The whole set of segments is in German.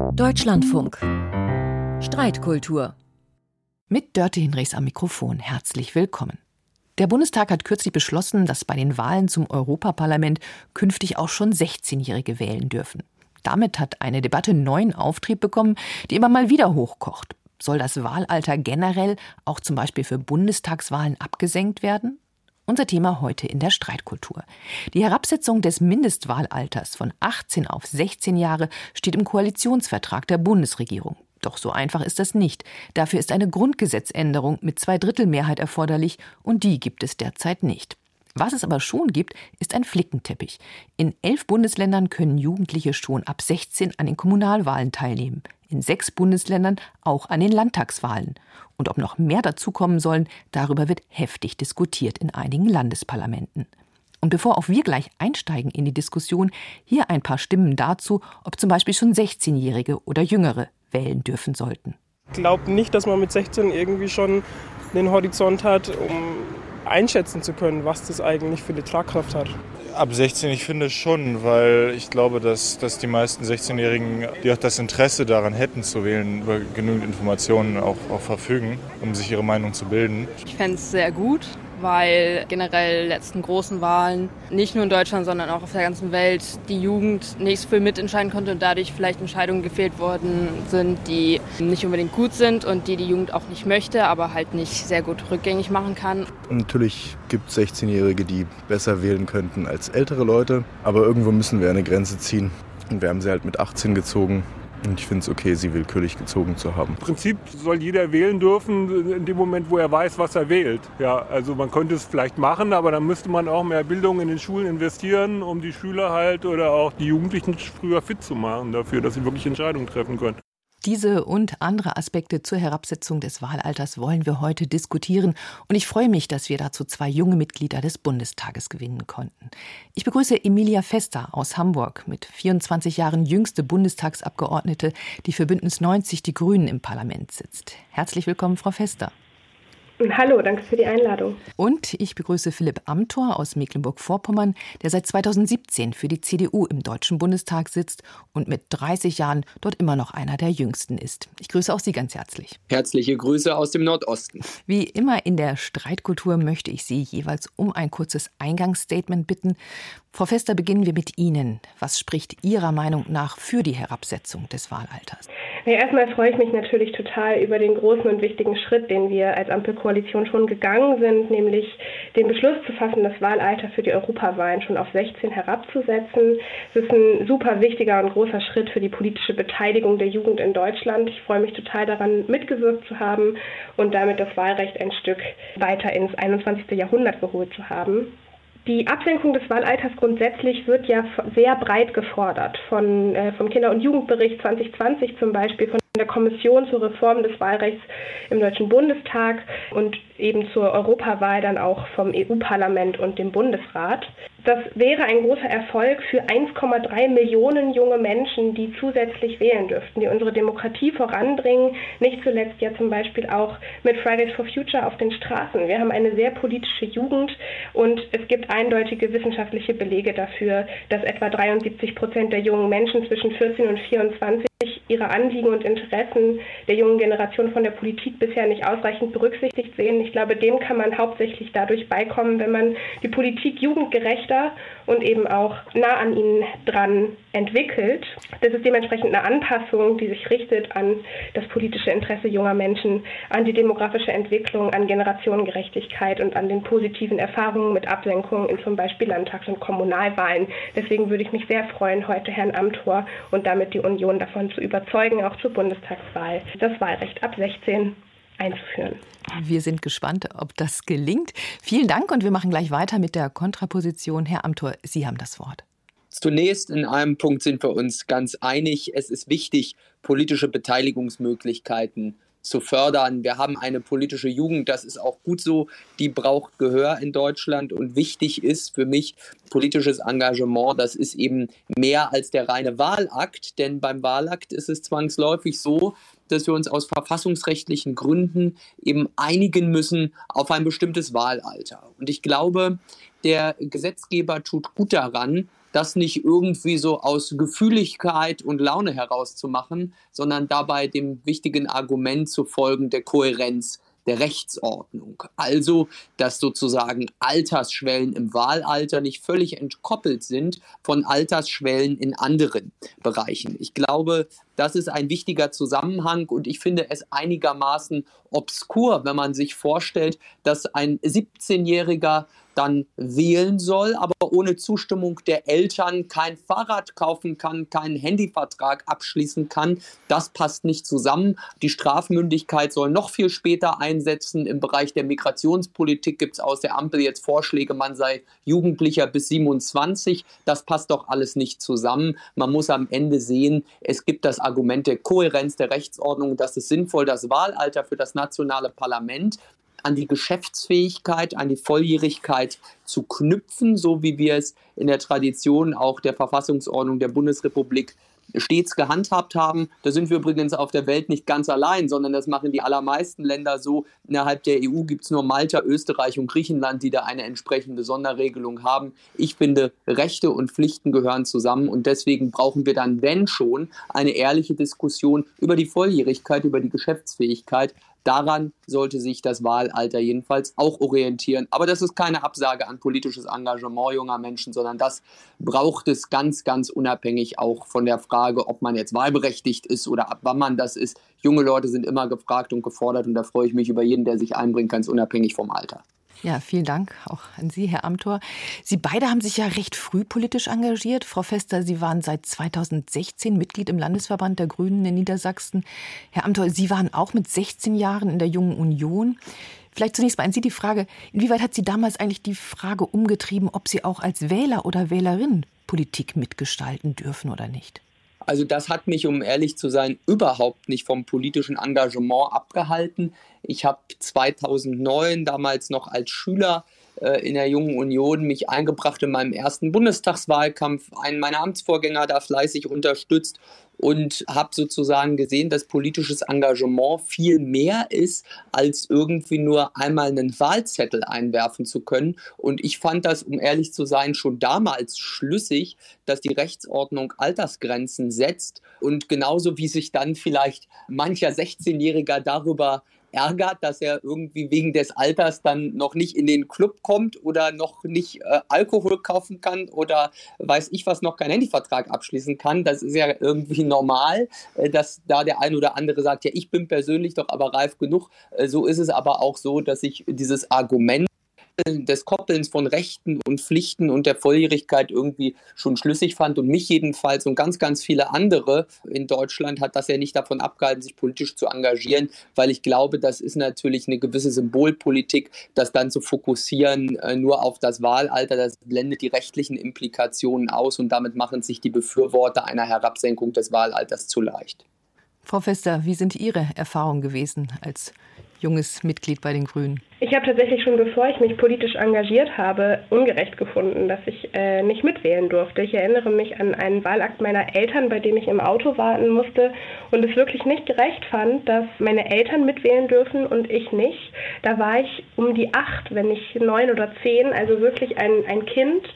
Deutschlandfunk. Streitkultur. Mit Dörte Hinrichs am Mikrofon. Herzlich willkommen. Der Bundestag hat kürzlich beschlossen, dass bei den Wahlen zum Europaparlament künftig auch schon 16-Jährige wählen dürfen. Damit hat eine Debatte neuen Auftrieb bekommen, die immer mal wieder hochkocht. Soll das Wahlalter generell auch zum Beispiel für Bundestagswahlen abgesenkt werden? Unser Thema heute in der Streitkultur. Die Herabsetzung des Mindestwahlalters von 18 auf 16 Jahre steht im Koalitionsvertrag der Bundesregierung. Doch so einfach ist das nicht. Dafür ist eine Grundgesetzänderung mit Zweidrittelmehrheit erforderlich und die gibt es derzeit nicht. Was es aber schon gibt, ist ein Flickenteppich. In elf Bundesländern können Jugendliche schon ab 16 an den Kommunalwahlen teilnehmen. In sechs Bundesländern auch an den Landtagswahlen. Und ob noch mehr dazukommen sollen, darüber wird heftig diskutiert in einigen Landesparlamenten. Und bevor auch wir gleich einsteigen in die Diskussion, hier ein paar Stimmen dazu, ob zum Beispiel schon 16-Jährige oder Jüngere wählen dürfen sollten. Ich glaube nicht, dass man mit 16 irgendwie schon den Horizont hat, um einschätzen zu können, was das eigentlich für eine Tragkraft hat. Ab 16, ich finde schon, weil ich glaube, dass, dass die meisten 16-Jährigen, die auch das Interesse daran hätten zu wählen, über genügend Informationen auch, auch verfügen, um sich ihre Meinung zu bilden. Ich fände es sehr gut, weil generell letzten großen Wahlen nicht nur in Deutschland, sondern auch auf der ganzen Welt die Jugend nicht so viel mitentscheiden konnte und dadurch vielleicht Entscheidungen gefehlt worden sind, die nicht unbedingt gut sind und die die Jugend auch nicht möchte, aber halt nicht sehr gut rückgängig machen kann. Natürlich gibt es 16-Jährige, die besser wählen könnten als ältere Leute, aber irgendwo müssen wir eine Grenze ziehen. Und wir haben sie halt mit 18 gezogen ich finde es okay, sie willkürlich gezogen zu haben. Im Prinzip soll jeder wählen dürfen in dem Moment, wo er weiß, was er wählt. Ja, also man könnte es vielleicht machen, aber dann müsste man auch mehr Bildung in den Schulen investieren, um die Schüler halt oder auch die Jugendlichen früher fit zu machen dafür, dass sie wirklich Entscheidungen treffen können. Diese und andere Aspekte zur Herabsetzung des Wahlalters wollen wir heute diskutieren und ich freue mich, dass wir dazu zwei junge Mitglieder des Bundestages gewinnen konnten. Ich begrüße Emilia Fester aus Hamburg, mit 24 Jahren jüngste Bundestagsabgeordnete, die für Bündnis 90 die Grünen im Parlament sitzt. Herzlich willkommen, Frau Fester. Hallo, danke für die Einladung. Und ich begrüße Philipp Amthor aus Mecklenburg-Vorpommern, der seit 2017 für die CDU im Deutschen Bundestag sitzt und mit 30 Jahren dort immer noch einer der jüngsten ist. Ich grüße auch Sie ganz herzlich. Herzliche Grüße aus dem Nordosten. Wie immer in der Streitkultur möchte ich Sie jeweils um ein kurzes Eingangsstatement bitten. Frau Fester, beginnen wir mit Ihnen. Was spricht Ihrer Meinung nach für die Herabsetzung des Wahlalters? Ja, erstmal freue ich mich natürlich total über den großen und wichtigen Schritt, den wir als Ampelkoalition schon gegangen sind, nämlich den Beschluss zu fassen, das Wahlalter für die Europawahlen schon auf 16 herabzusetzen. Es ist ein super wichtiger und großer Schritt für die politische Beteiligung der Jugend in Deutschland. Ich freue mich total daran, mitgewirkt zu haben und damit das Wahlrecht ein Stück weiter ins 21. Jahrhundert geholt zu haben. Die Absenkung des Wahlalters grundsätzlich wird ja sehr breit gefordert. Von, äh, vom Kinder- und Jugendbericht 2020 zum Beispiel, von der Kommission zur Reform des Wahlrechts im Deutschen Bundestag. Und eben zur Europawahl dann auch vom EU-Parlament und dem Bundesrat. Das wäre ein großer Erfolg für 1,3 Millionen junge Menschen, die zusätzlich wählen dürften, die unsere Demokratie voranbringen, nicht zuletzt ja zum Beispiel auch mit Fridays for Future auf den Straßen. Wir haben eine sehr politische Jugend und es gibt eindeutige wissenschaftliche Belege dafür, dass etwa 73 Prozent der jungen Menschen zwischen 14 und 24 ihre Anliegen und Interessen der jungen Generation von der Politik bisher nicht ausreichend berücksichtigt sehen. Ich glaube, dem kann man hauptsächlich dadurch beikommen, wenn man die Politik jugendgerechter und eben auch nah an ihnen dran entwickelt. Das ist dementsprechend eine Anpassung, die sich richtet an das politische Interesse junger Menschen, an die demografische Entwicklung, an Generationengerechtigkeit und an den positiven Erfahrungen mit Ablenkungen in zum Beispiel Landtags- und Kommunalwahlen. Deswegen würde ich mich sehr freuen, heute Herrn Amthor und damit die Union davon zu überzeugen, auch zur Bundestagswahl das Wahlrecht ab 16 einzuführen. Wir sind gespannt, ob das gelingt. Vielen Dank und wir machen gleich weiter mit der Kontraposition. Herr Amthor, Sie haben das Wort. Zunächst in einem Punkt sind wir uns ganz einig. Es ist wichtig, politische Beteiligungsmöglichkeiten zu fördern. Wir haben eine politische Jugend, das ist auch gut so, die braucht Gehör in Deutschland und wichtig ist für mich politisches Engagement, das ist eben mehr als der reine Wahlakt, denn beim Wahlakt ist es zwangsläufig so, dass wir uns aus verfassungsrechtlichen Gründen eben einigen müssen auf ein bestimmtes Wahlalter. Und ich glaube, der Gesetzgeber tut gut daran, das nicht irgendwie so aus Gefühligkeit und Laune herauszumachen, sondern dabei dem wichtigen Argument zu folgen der Kohärenz der Rechtsordnung. Also, dass sozusagen Altersschwellen im Wahlalter nicht völlig entkoppelt sind von Altersschwellen in anderen Bereichen. Ich glaube, das ist ein wichtiger Zusammenhang und ich finde es einigermaßen obskur, wenn man sich vorstellt, dass ein 17-Jähriger dann wählen soll, aber ohne Zustimmung der Eltern kein Fahrrad kaufen kann, keinen Handyvertrag abschließen kann. Das passt nicht zusammen. Die Strafmündigkeit soll noch viel später einsetzen. Im Bereich der Migrationspolitik gibt es aus der Ampel jetzt Vorschläge, man sei Jugendlicher bis 27. Das passt doch alles nicht zusammen. Man muss am Ende sehen, es gibt das Argument der Kohärenz der Rechtsordnung, dass es sinnvoll, das Wahlalter für das nationale Parlament an die Geschäftsfähigkeit, an die Volljährigkeit zu knüpfen, so wie wir es in der Tradition auch der Verfassungsordnung der Bundesrepublik stets gehandhabt haben. Da sind wir übrigens auf der Welt nicht ganz allein, sondern das machen die allermeisten Länder so. Innerhalb der EU gibt es nur Malta, Österreich und Griechenland, die da eine entsprechende Sonderregelung haben. Ich finde, Rechte und Pflichten gehören zusammen und deswegen brauchen wir dann, wenn schon, eine ehrliche Diskussion über die Volljährigkeit, über die Geschäftsfähigkeit. Daran sollte sich das Wahlalter jedenfalls auch orientieren. Aber das ist keine Absage an politisches Engagement junger Menschen, sondern das braucht es ganz, ganz unabhängig auch von der Frage, ob man jetzt wahlberechtigt ist oder ab wann man das ist. Junge Leute sind immer gefragt und gefordert und da freue ich mich über jeden, der sich einbringt, ganz unabhängig vom Alter. Ja, vielen Dank auch an Sie, Herr Amthor. Sie beide haben sich ja recht früh politisch engagiert. Frau Fester, Sie waren seit 2016 Mitglied im Landesverband der Grünen in Niedersachsen. Herr Amthor, Sie waren auch mit 16 Jahren in der Jungen Union. Vielleicht zunächst mal an Sie die Frage, inwieweit hat Sie damals eigentlich die Frage umgetrieben, ob Sie auch als Wähler oder Wählerin Politik mitgestalten dürfen oder nicht? Also das hat mich, um ehrlich zu sein, überhaupt nicht vom politischen Engagement abgehalten. Ich habe 2009 damals noch als Schüler äh, in der Jungen Union mich eingebracht in meinem ersten Bundestagswahlkampf. Einen meiner Amtsvorgänger da fleißig unterstützt und habe sozusagen gesehen, dass politisches Engagement viel mehr ist, als irgendwie nur einmal einen Wahlzettel einwerfen zu können. Und ich fand das, um ehrlich zu sein, schon damals schlüssig, dass die Rechtsordnung Altersgrenzen setzt und genauso wie sich dann vielleicht mancher 16-Jähriger darüber ärgert, dass er irgendwie wegen des Alters dann noch nicht in den Club kommt oder noch nicht äh, Alkohol kaufen kann oder weiß ich was, noch keinen Handyvertrag abschließen kann. Das ist ja irgendwie normal, äh, dass da der ein oder andere sagt, ja, ich bin persönlich doch aber reif genug. Äh, so ist es aber auch so, dass ich dieses Argument des Koppelns von Rechten und Pflichten und der Volljährigkeit irgendwie schon schlüssig fand und mich jedenfalls und ganz, ganz viele andere in Deutschland hat das ja nicht davon abgehalten, sich politisch zu engagieren, weil ich glaube, das ist natürlich eine gewisse Symbolpolitik, das dann zu fokussieren äh, nur auf das Wahlalter, das blendet die rechtlichen Implikationen aus und damit machen sich die Befürworter einer Herabsenkung des Wahlalters zu leicht. Frau Fester, wie sind Ihre Erfahrungen gewesen als junges Mitglied bei den Grünen? Ich habe tatsächlich schon bevor ich mich politisch engagiert habe, ungerecht gefunden, dass ich äh, nicht mitwählen durfte. Ich erinnere mich an einen Wahlakt meiner Eltern, bei dem ich im Auto warten musste und es wirklich nicht gerecht fand, dass meine Eltern mitwählen dürfen und ich nicht. Da war ich um die acht, wenn nicht neun oder zehn, also wirklich ein, ein Kind.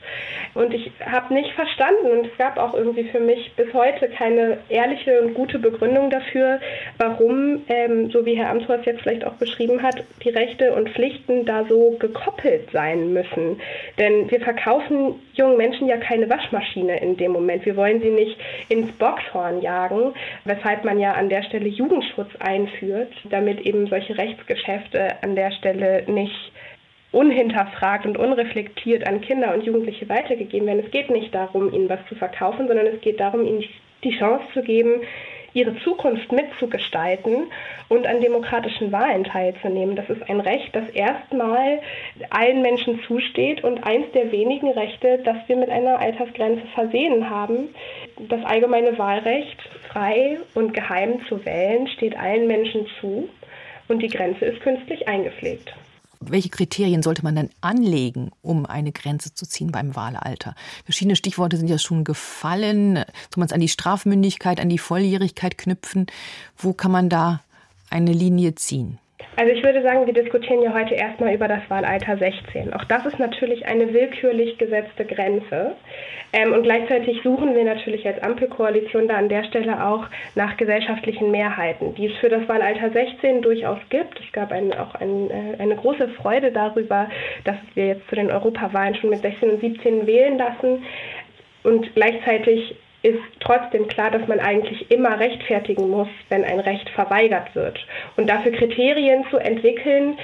Und ich habe nicht verstanden und es gab auch irgendwie für mich bis heute keine ehrliche und gute Begründung dafür, warum, ähm, so wie Herr Amthor es jetzt vielleicht auch beschrieben hat, die Rechte und Pflichten da so gekoppelt sein müssen. Denn wir verkaufen jungen Menschen ja keine Waschmaschine in dem Moment. Wir wollen sie nicht ins Boxhorn jagen, weshalb man ja an der Stelle Jugendschutz einführt, damit eben solche Rechtsgeschäfte an der Stelle nicht unhinterfragt und unreflektiert an Kinder und Jugendliche weitergegeben werden. Es geht nicht darum, ihnen was zu verkaufen, sondern es geht darum, ihnen die Chance zu geben, ihre Zukunft mitzugestalten und an demokratischen Wahlen teilzunehmen. Das ist ein Recht, das erstmal allen Menschen zusteht und eins der wenigen Rechte, das wir mit einer Altersgrenze versehen haben. Das allgemeine Wahlrecht, frei und geheim zu wählen, steht allen Menschen zu und die Grenze ist künstlich eingepflegt welche Kriterien sollte man denn anlegen, um eine Grenze zu ziehen beim Wahlalter? Verschiedene Stichworte sind ja schon gefallen. Soll man es an die Strafmündigkeit, an die Volljährigkeit knüpfen? Wo kann man da eine Linie ziehen? Also ich würde sagen, wir diskutieren ja heute erstmal über das Wahlalter 16. Auch das ist natürlich eine willkürlich gesetzte Grenze. Ähm, und gleichzeitig suchen wir natürlich als Ampelkoalition da an der Stelle auch nach gesellschaftlichen Mehrheiten, die es für das Wahlalter 16 durchaus gibt. Es gab ein, auch ein, äh, eine große Freude darüber, dass wir jetzt zu den Europawahlen schon mit 16 und 17 wählen lassen. Und gleichzeitig ist trotzdem klar, dass man eigentlich immer rechtfertigen muss, wenn ein Recht verweigert wird. Und dafür Kriterien zu entwickeln,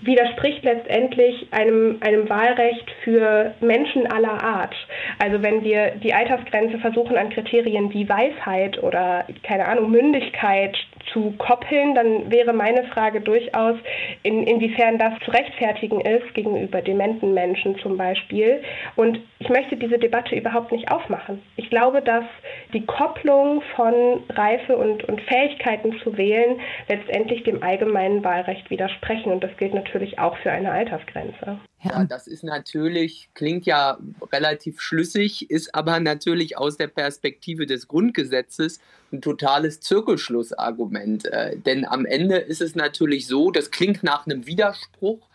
widerspricht letztendlich einem, einem Wahlrecht für Menschen aller Art. Also wenn wir die Altersgrenze versuchen an Kriterien wie Weisheit oder keine Ahnung, Mündigkeit zu koppeln, dann wäre meine Frage durchaus, in, inwiefern das zu rechtfertigen ist gegenüber dementen Menschen zum Beispiel. Und ich möchte diese Debatte überhaupt nicht aufmachen. Ich glaube, dass die Kopplung von Reife und, und Fähigkeiten zu wählen letztendlich dem allgemeinen Wahlrecht widersprechen. Und das gilt natürlich auch für eine Altersgrenze. Ja, das ist natürlich, klingt ja relativ schlüssig, ist aber natürlich aus der Perspektive des Grundgesetzes ein totales Zirkelschlussargument. Äh, denn am Ende ist es natürlich so, das klingt nach einem Widerspruch,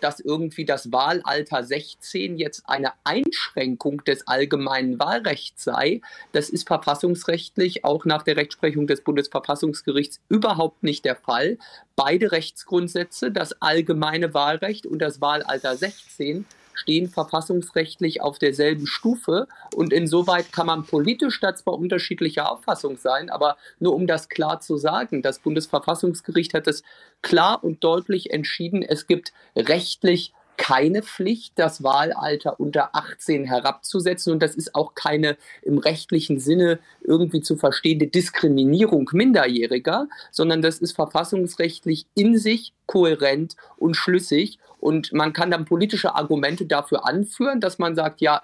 dass irgendwie das Wahlalter 16 jetzt eine Einschränkung des allgemeinen Wahlrechts sei. Das ist verfassungsrechtlich auch nach der Rechtsprechung des Bundesverfassungsgerichts überhaupt nicht der Fall. Beide Rechtsgrundsätze, das allgemeine Wahlrecht und das Wahlalter 16, stehen verfassungsrechtlich auf derselben Stufe und insoweit kann man politisch da zwar unterschiedlicher Auffassung sein, aber nur um das klar zu sagen, das Bundesverfassungsgericht hat es klar und deutlich entschieden, es gibt rechtlich keine Pflicht, das Wahlalter unter 18 herabzusetzen. Und das ist auch keine im rechtlichen Sinne irgendwie zu verstehende Diskriminierung Minderjähriger, sondern das ist verfassungsrechtlich in sich kohärent und schlüssig. Und man kann dann politische Argumente dafür anführen, dass man sagt, ja,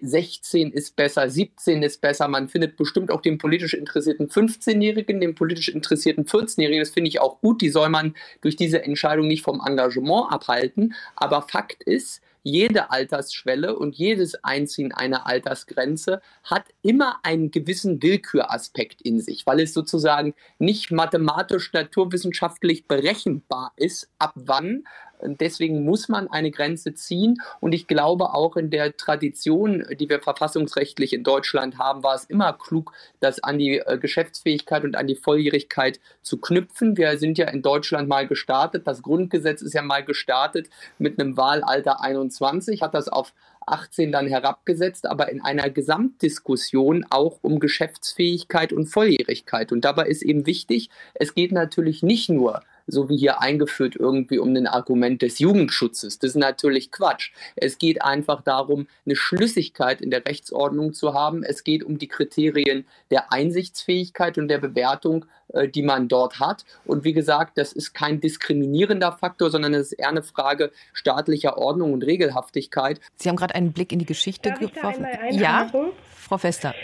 16 äh, ist besser, 17 ist besser. Man findet bestimmt auch den politisch interessierten 15-Jährigen, den politisch interessierten 14-Jährigen. Das finde ich auch gut. Die soll man durch diese Entscheidung nicht vom Engagement abhalten. Aber Fakt ist, jede Altersschwelle und jedes Einziehen einer Altersgrenze hat immer einen gewissen Willküraspekt in sich, weil es sozusagen nicht mathematisch, naturwissenschaftlich berechenbar ist, ab wann Deswegen muss man eine Grenze ziehen. Und ich glaube auch in der Tradition, die wir verfassungsrechtlich in Deutschland haben, war es immer klug, das an die äh, Geschäftsfähigkeit und an die Volljährigkeit zu knüpfen. Wir sind ja in Deutschland mal gestartet. Das Grundgesetz ist ja mal gestartet mit einem Wahlalter 21, hat das auf 18 dann herabgesetzt, aber in einer Gesamtdiskussion auch um Geschäftsfähigkeit und Volljährigkeit. Und dabei ist eben wichtig, es geht natürlich nicht nur so wie hier eingeführt, irgendwie um ein Argument des Jugendschutzes. Das ist natürlich Quatsch. Es geht einfach darum, eine Schlüssigkeit in der Rechtsordnung zu haben. Es geht um die Kriterien der Einsichtsfähigkeit und der Bewertung, äh, die man dort hat. Und wie gesagt, das ist kein diskriminierender Faktor, sondern es ist eher eine Frage staatlicher Ordnung und Regelhaftigkeit. Sie haben gerade einen Blick in die Geschichte geworfen. ja, Frau Fester.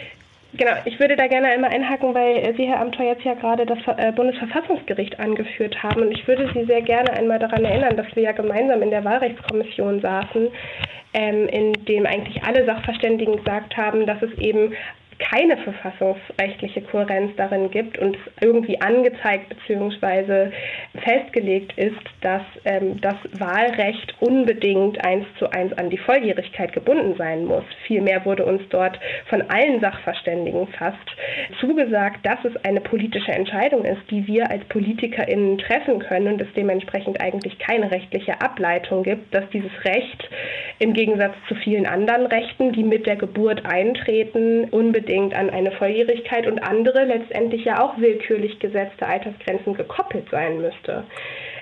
Genau, ich würde da gerne einmal einhaken, weil Sie, Herr Amthor, jetzt ja gerade das äh, Bundesverfassungsgericht angeführt haben. Und ich würde Sie sehr gerne einmal daran erinnern, dass wir ja gemeinsam in der Wahlrechtskommission saßen, ähm, in dem eigentlich alle Sachverständigen gesagt haben, dass es eben keine verfassungsrechtliche Kohärenz darin gibt und irgendwie angezeigt bzw. festgelegt ist, dass ähm, das Wahlrecht unbedingt eins zu eins an die Volljährigkeit gebunden sein muss. Vielmehr wurde uns dort von allen Sachverständigen fast zugesagt, dass es eine politische Entscheidung ist, die wir als PolitikerInnen treffen können und es dementsprechend eigentlich keine rechtliche Ableitung gibt, dass dieses Recht im Gegensatz zu vielen anderen Rechten, die mit der Geburt eintreten, unbedingt unbedingt an eine Volljährigkeit und andere letztendlich ja auch willkürlich gesetzte Altersgrenzen gekoppelt sein müsste.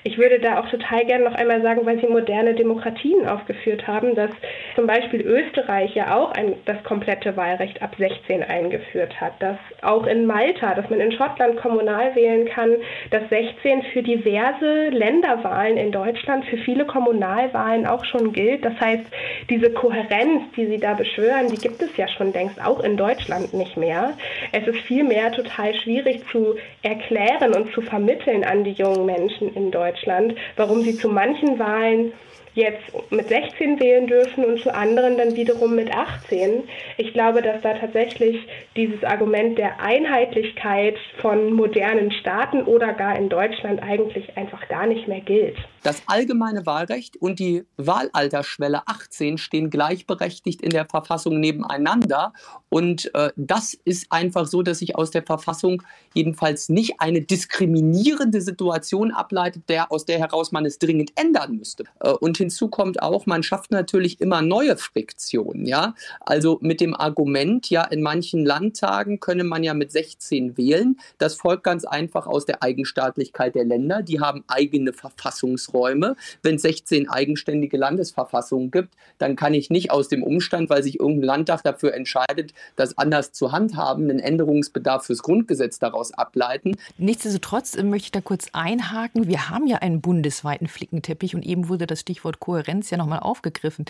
Ich würde da auch total gerne noch einmal sagen, weil Sie moderne Demokratien aufgeführt haben, dass zum Beispiel Österreich ja auch ein, das komplette Wahlrecht ab 16 eingeführt hat, dass auch in Malta, dass man in Schottland kommunal wählen kann, dass 16 für diverse Länderwahlen in Deutschland, für viele Kommunalwahlen auch schon gilt. Das heißt, diese Kohärenz, die Sie da beschwören, die gibt es ja schon längst auch in Deutschland nicht mehr. Es ist vielmehr total schwierig zu erklären und zu vermitteln an die jungen Menschen in Deutschland. Deutschland, warum sie zu manchen Wahlen jetzt mit 16 wählen dürfen und zu anderen dann wiederum mit 18. Ich glaube, dass da tatsächlich dieses Argument der Einheitlichkeit von modernen Staaten oder gar in Deutschland eigentlich einfach gar nicht mehr gilt. Das allgemeine Wahlrecht und die Wahlalterschwelle 18 stehen gleichberechtigt in der Verfassung nebeneinander. Und äh, das ist einfach so, dass sich aus der Verfassung jedenfalls nicht eine diskriminierende Situation ableitet, der, aus der heraus man es dringend ändern müsste. Äh, und hinzu kommt auch, man schafft natürlich immer neue Friktionen. Ja? Also mit dem Argument, ja, in manchen Landtagen könne man ja mit 16 wählen. Das folgt ganz einfach aus der Eigenstaatlichkeit der Länder. Die haben eigene Verfassungsräume. Wenn es 16 eigenständige Landesverfassungen gibt, dann kann ich nicht aus dem Umstand, weil sich irgendein Landtag dafür entscheidet, das anders zu handhaben, einen Änderungsbedarf fürs Grundgesetz daraus ableiten. Nichtsdestotrotz möchte ich da kurz einhaken. Wir haben ja einen bundesweiten Flickenteppich und eben wurde das Stichwort Kohärenz ja nochmal aufgegriffen.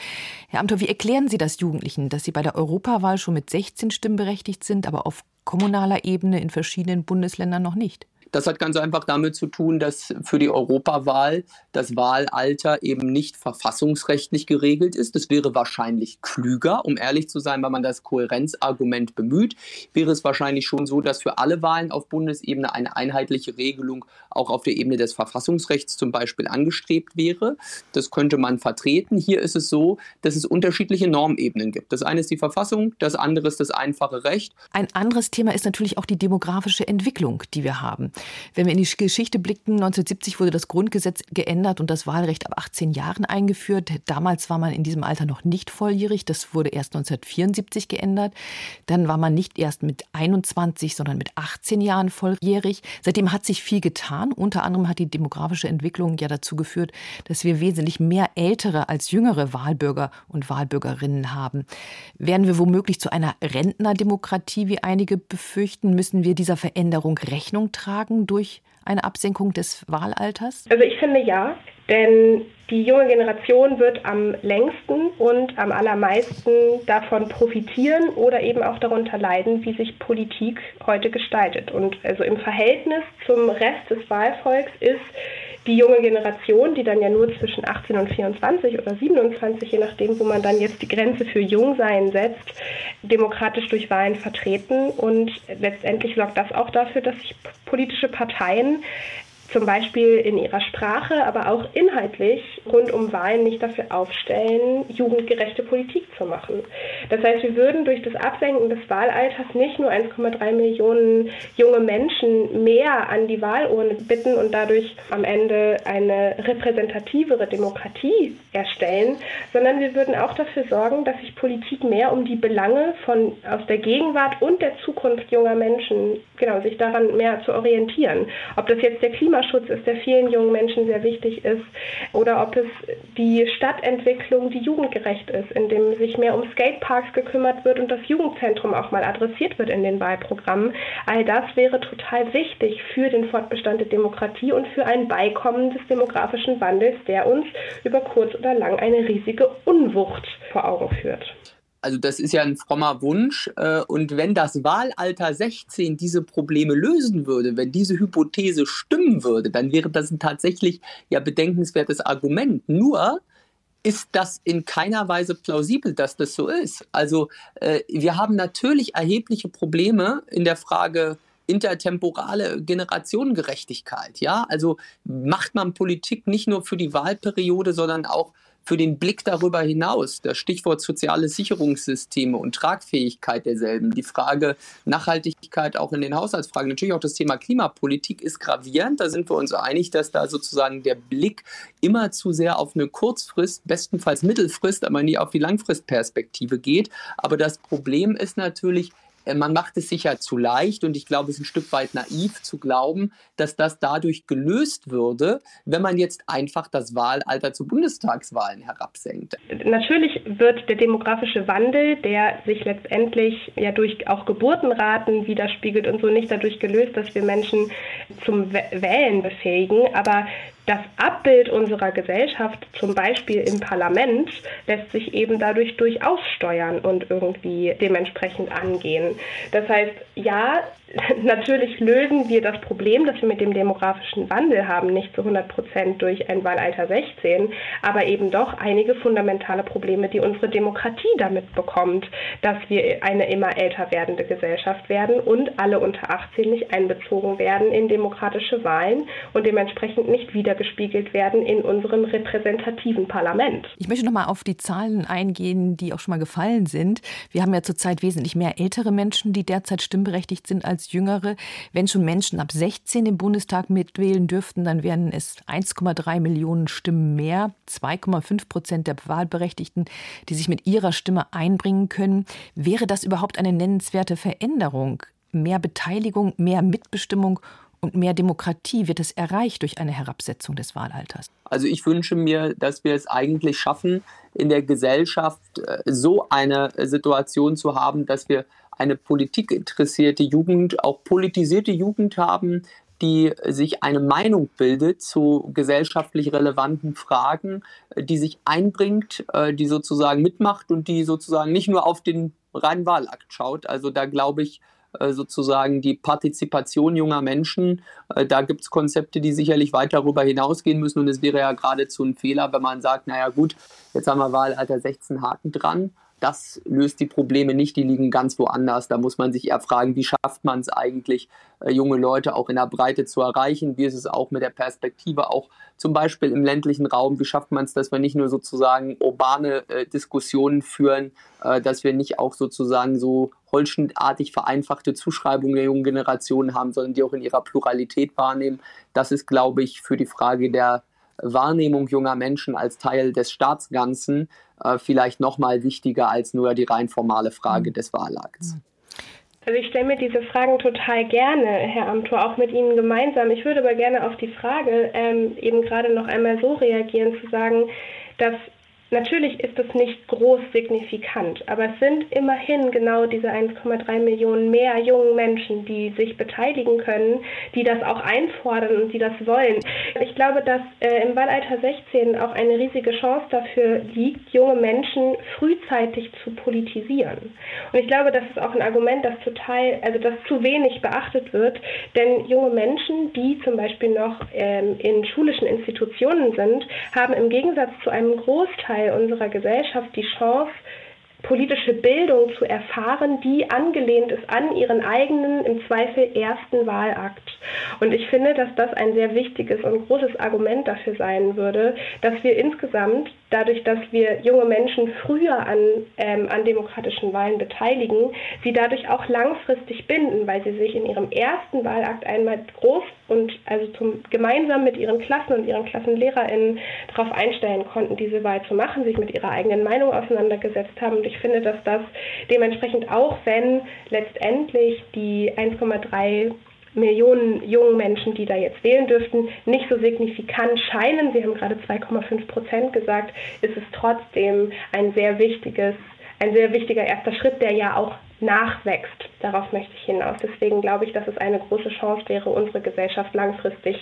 Herr Amthor, wie erklären Sie das Jugendlichen, dass sie bei der Europawahl schon mit 16 Stimmen berechtigt sind, aber auf kommunaler Ebene in verschiedenen Bundesländern noch nicht? Das hat ganz einfach damit zu tun, dass für die Europawahl das Wahlalter eben nicht verfassungsrechtlich geregelt ist. Das wäre wahrscheinlich klüger, um ehrlich zu sein, wenn man das Kohärenzargument bemüht. Wäre es wahrscheinlich schon so, dass für alle Wahlen auf Bundesebene eine einheitliche Regelung auch auf der Ebene des Verfassungsrechts zum Beispiel angestrebt wäre. Das könnte man vertreten. Hier ist es so, dass es unterschiedliche Normebenen gibt. Das eine ist die Verfassung, das andere ist das einfache Recht. Ein anderes Thema ist natürlich auch die demografische Entwicklung, die wir haben. Wenn wir in die Geschichte blicken, 1970 wurde das Grundgesetz geändert und das Wahlrecht ab 18 Jahren eingeführt. Damals war man in diesem Alter noch nicht volljährig. Das wurde erst 1974 geändert. Dann war man nicht erst mit 21, sondern mit 18 Jahren volljährig. Seitdem hat sich viel getan. Unter anderem hat die demografische Entwicklung ja dazu geführt, dass wir wesentlich mehr ältere als jüngere Wahlbürger und Wahlbürgerinnen haben. Werden wir womöglich zu einer Rentnerdemokratie, wie einige befürchten? Müssen wir dieser Veränderung Rechnung tragen? Durch eine Absenkung des Wahlalters? Also ich finde ja, denn die junge Generation wird am längsten und am allermeisten davon profitieren oder eben auch darunter leiden, wie sich Politik heute gestaltet. Und also im Verhältnis zum Rest des Wahlvolks ist die junge Generation, die dann ja nur zwischen 18 und 24 oder 27, je nachdem, wo man dann jetzt die Grenze für Jungsein setzt, demokratisch durch Wahlen vertreten. Und letztendlich sorgt das auch dafür, dass sich politische Parteien zum Beispiel in ihrer Sprache, aber auch inhaltlich rund um Wahlen nicht dafür aufstellen, jugendgerechte Politik zu machen. Das heißt, wir würden durch das Absenken des Wahlalters nicht nur 1,3 Millionen junge Menschen mehr an die Wahlurne bitten und dadurch am Ende eine repräsentativere Demokratie erstellen, sondern wir würden auch dafür sorgen, dass sich Politik mehr um die Belange von aus der Gegenwart und der Zukunft junger Menschen, genau, sich daran mehr zu orientieren. Ob das jetzt der Klima Klimaschutz ist, der vielen jungen Menschen sehr wichtig ist, oder ob es die Stadtentwicklung, die jugendgerecht ist, indem sich mehr um Skateparks gekümmert wird und das Jugendzentrum auch mal adressiert wird in den Wahlprogrammen. All das wäre total wichtig für den Fortbestand der Demokratie und für ein Beikommen des demografischen Wandels, der uns über kurz oder lang eine riesige Unwucht vor Augen führt also das ist ja ein frommer Wunsch. Äh, und wenn das Wahlalter 16 diese Probleme lösen würde, wenn diese Hypothese stimmen würde, dann wäre das ein tatsächlich ja bedenkenswertes Argument. Nur ist das in keiner Weise plausibel, dass das so ist. Also äh, wir haben natürlich erhebliche Probleme in der Frage intertemporale Generationengerechtigkeit. Ja, also macht man Politik nicht nur für die Wahlperiode, sondern auch für den Blick darüber hinaus, das Stichwort soziale Sicherungssysteme und Tragfähigkeit derselben, die Frage Nachhaltigkeit auch in den Haushaltsfragen, natürlich auch das Thema Klimapolitik ist gravierend. Da sind wir uns einig, dass da sozusagen der Blick immer zu sehr auf eine Kurzfrist, bestenfalls Mittelfrist, aber nie auf die Langfristperspektive geht. Aber das Problem ist natürlich, man macht es sicher zu leicht und ich glaube, es ist ein Stück weit naiv zu glauben, dass das dadurch gelöst würde, wenn man jetzt einfach das Wahlalter zu Bundestagswahlen herabsenkt. Natürlich wird der demografische Wandel, der sich letztendlich ja durch auch Geburtenraten widerspiegelt und so nicht dadurch gelöst, dass wir Menschen zum Wählen befähigen, aber das Abbild unserer Gesellschaft, zum Beispiel im Parlament, lässt sich eben dadurch durchaus steuern und irgendwie dementsprechend angehen. Das heißt, ja, natürlich lösen wir das Problem, das wir mit dem demografischen Wandel haben, nicht zu 100 Prozent durch ein Wahlalter 16, aber eben doch einige fundamentale Probleme, die unsere Demokratie damit bekommt, dass wir eine immer älter werdende Gesellschaft werden und alle unter 18 nicht einbezogen werden in demokratische Wahlen und dementsprechend nicht wiedergespiegelt werden in unserem repräsentativen Parlament. Ich möchte noch mal auf die Zahlen eingehen, die auch schon mal gefallen sind. Wir haben ja zurzeit wesentlich mehr ältere Menschen, die derzeit stimmberechtigt sind als Jüngere. Wenn schon Menschen ab 16 im Bundestag mitwählen dürften, dann wären es 1,3 Millionen Stimmen mehr, 2,5 Prozent der Wahlberechtigten, die sich mit ihrer Stimme einbringen können. Wäre das überhaupt eine nennenswerte Veränderung? Mehr Beteiligung, mehr Mitbestimmung und mehr Demokratie wird es erreicht durch eine Herabsetzung des Wahlalters? Also ich wünsche mir, dass wir es eigentlich schaffen, in der Gesellschaft äh, so eine Situation zu haben, dass wir eine politikinteressierte Jugend, auch politisierte Jugend haben, die sich eine Meinung bildet zu gesellschaftlich relevanten Fragen, die sich einbringt, äh, die sozusagen mitmacht und die sozusagen nicht nur auf den reinen Wahlakt schaut. Also da glaube ich, äh, sozusagen die Partizipation junger Menschen. Äh, da gibt es Konzepte, die sicherlich weit darüber hinausgehen müssen. Und es wäre ja geradezu ein Fehler, wenn man sagt, naja gut, jetzt haben wir Wahlalter 16 Haken dran das löst die Probleme nicht, die liegen ganz woanders. Da muss man sich eher fragen, wie schafft man es eigentlich, äh, junge Leute auch in der Breite zu erreichen? Wie ist es auch mit der Perspektive, auch zum Beispiel im ländlichen Raum? Wie schafft man es, dass wir nicht nur sozusagen urbane äh, Diskussionen führen, äh, dass wir nicht auch sozusagen so holzschnittartig vereinfachte Zuschreibungen der jungen Generation haben, sondern die auch in ihrer Pluralität wahrnehmen? Das ist, glaube ich, für die Frage der Wahrnehmung junger Menschen als Teil des Staatsganzen äh, vielleicht noch mal wichtiger als nur die rein formale Frage mhm. des Wahlakts. Also ich stelle mir diese Fragen total gerne, Herr Amthor, auch mit Ihnen gemeinsam. Ich würde aber gerne auf die Frage ähm, eben gerade noch einmal so reagieren, zu sagen, dass Natürlich ist es nicht groß signifikant, aber es sind immerhin genau diese 1,3 Millionen mehr jungen Menschen, die sich beteiligen können, die das auch einfordern und die das wollen. Ich glaube, dass äh, im Wahlalter 16 auch eine riesige Chance dafür liegt, junge Menschen frühzeitig zu politisieren. Und ich glaube, das ist auch ein Argument, das total, also das zu wenig beachtet wird, denn junge Menschen, die zum Beispiel noch ähm, in schulischen Institutionen sind, haben im Gegensatz zu einem Großteil Teil unserer Gesellschaft die Chance, politische Bildung zu erfahren, die angelehnt ist an ihren eigenen, im Zweifel ersten Wahlakt. Und ich finde, dass das ein sehr wichtiges und großes Argument dafür sein würde, dass wir insgesamt, dadurch, dass wir junge Menschen früher an, ähm, an demokratischen Wahlen beteiligen, sie dadurch auch langfristig binden, weil sie sich in ihrem ersten Wahlakt einmal groß und also zum, gemeinsam mit ihren Klassen und ihren KlassenlehrerInnen darauf einstellen konnten, diese Wahl zu machen, sich mit ihrer eigenen Meinung auseinandergesetzt haben. Und ich finde, dass das dementsprechend auch, wenn letztendlich die 1,3 Millionen jungen Menschen, die da jetzt wählen dürften, nicht so signifikant scheinen, Sie haben gerade 2,5 Prozent gesagt, ist es trotzdem ein sehr wichtiges, ein sehr wichtiger erster Schritt, der ja auch nachwächst. Darauf möchte ich hinaus. Deswegen glaube ich, dass es eine große Chance wäre, unsere Gesellschaft langfristig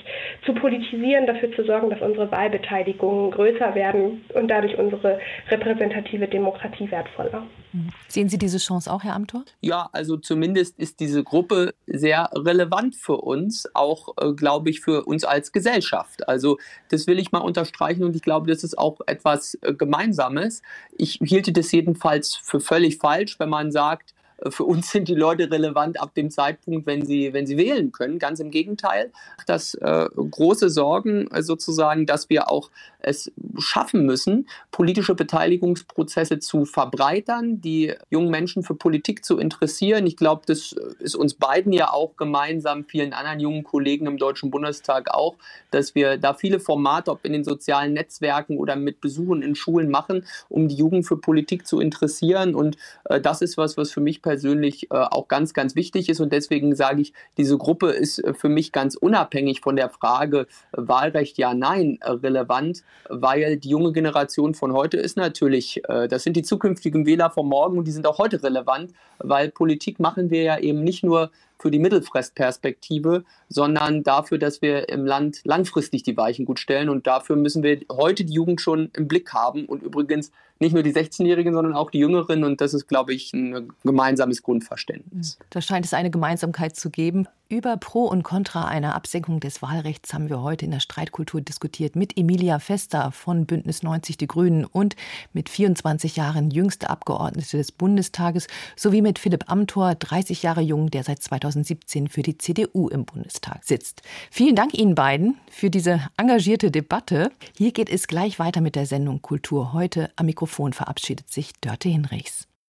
zu politisieren, dafür zu sorgen, dass unsere Wahlbeteiligungen größer werden und dadurch unsere repräsentative Demokratie wertvoller. Mhm. Sehen Sie diese Chance auch, Herr Amthor? Ja, also zumindest ist diese Gruppe sehr relevant für uns, auch, äh, glaube ich, für uns als Gesellschaft. Also das will ich mal unterstreichen und ich glaube, das ist auch etwas äh, Gemeinsames. Ich hielte das jedenfalls für völlig falsch, wenn man sagt, für uns sind die Leute relevant ab dem Zeitpunkt, wenn sie, wenn sie wählen können. Ganz im Gegenteil. Das äh, große Sorgen äh, sozusagen, dass wir auch es schaffen müssen, politische Beteiligungsprozesse zu verbreitern, die jungen Menschen für Politik zu interessieren. Ich glaube, das ist uns beiden ja auch gemeinsam, vielen anderen jungen Kollegen im Deutschen Bundestag auch, dass wir da viele Formate, ob in den sozialen Netzwerken oder mit Besuchen in Schulen machen, um die Jugend für Politik zu interessieren. Und äh, das ist was, was für mich persönlich äh, auch ganz, ganz wichtig ist. Und deswegen sage ich, diese Gruppe ist äh, für mich ganz unabhängig von der Frage äh, Wahlrecht ja, nein äh, relevant, weil die junge Generation von heute ist natürlich, das sind die zukünftigen Wähler von morgen und die sind auch heute relevant, weil Politik machen wir ja eben nicht nur für die Mittelfristperspektive, sondern dafür, dass wir im Land langfristig die Weichen gut stellen. Und dafür müssen wir heute die Jugend schon im Blick haben und übrigens nicht nur die 16-Jährigen, sondern auch die Jüngeren. Und das ist, glaube ich, ein gemeinsames Grundverständnis. Da scheint es eine Gemeinsamkeit zu geben. Über Pro und Contra einer Absenkung des Wahlrechts haben wir heute in der Streitkultur diskutiert mit Emilia Fester von Bündnis 90 Die Grünen und mit 24 Jahren jüngste Abgeordnete des Bundestages sowie mit Philipp Amthor, 30 Jahre jung, der seit 2017 für die CDU im Bundestag sitzt. Vielen Dank Ihnen beiden für diese engagierte Debatte. Hier geht es gleich weiter mit der Sendung Kultur heute. Am Mikrofon verabschiedet sich Dörte Hinrichs.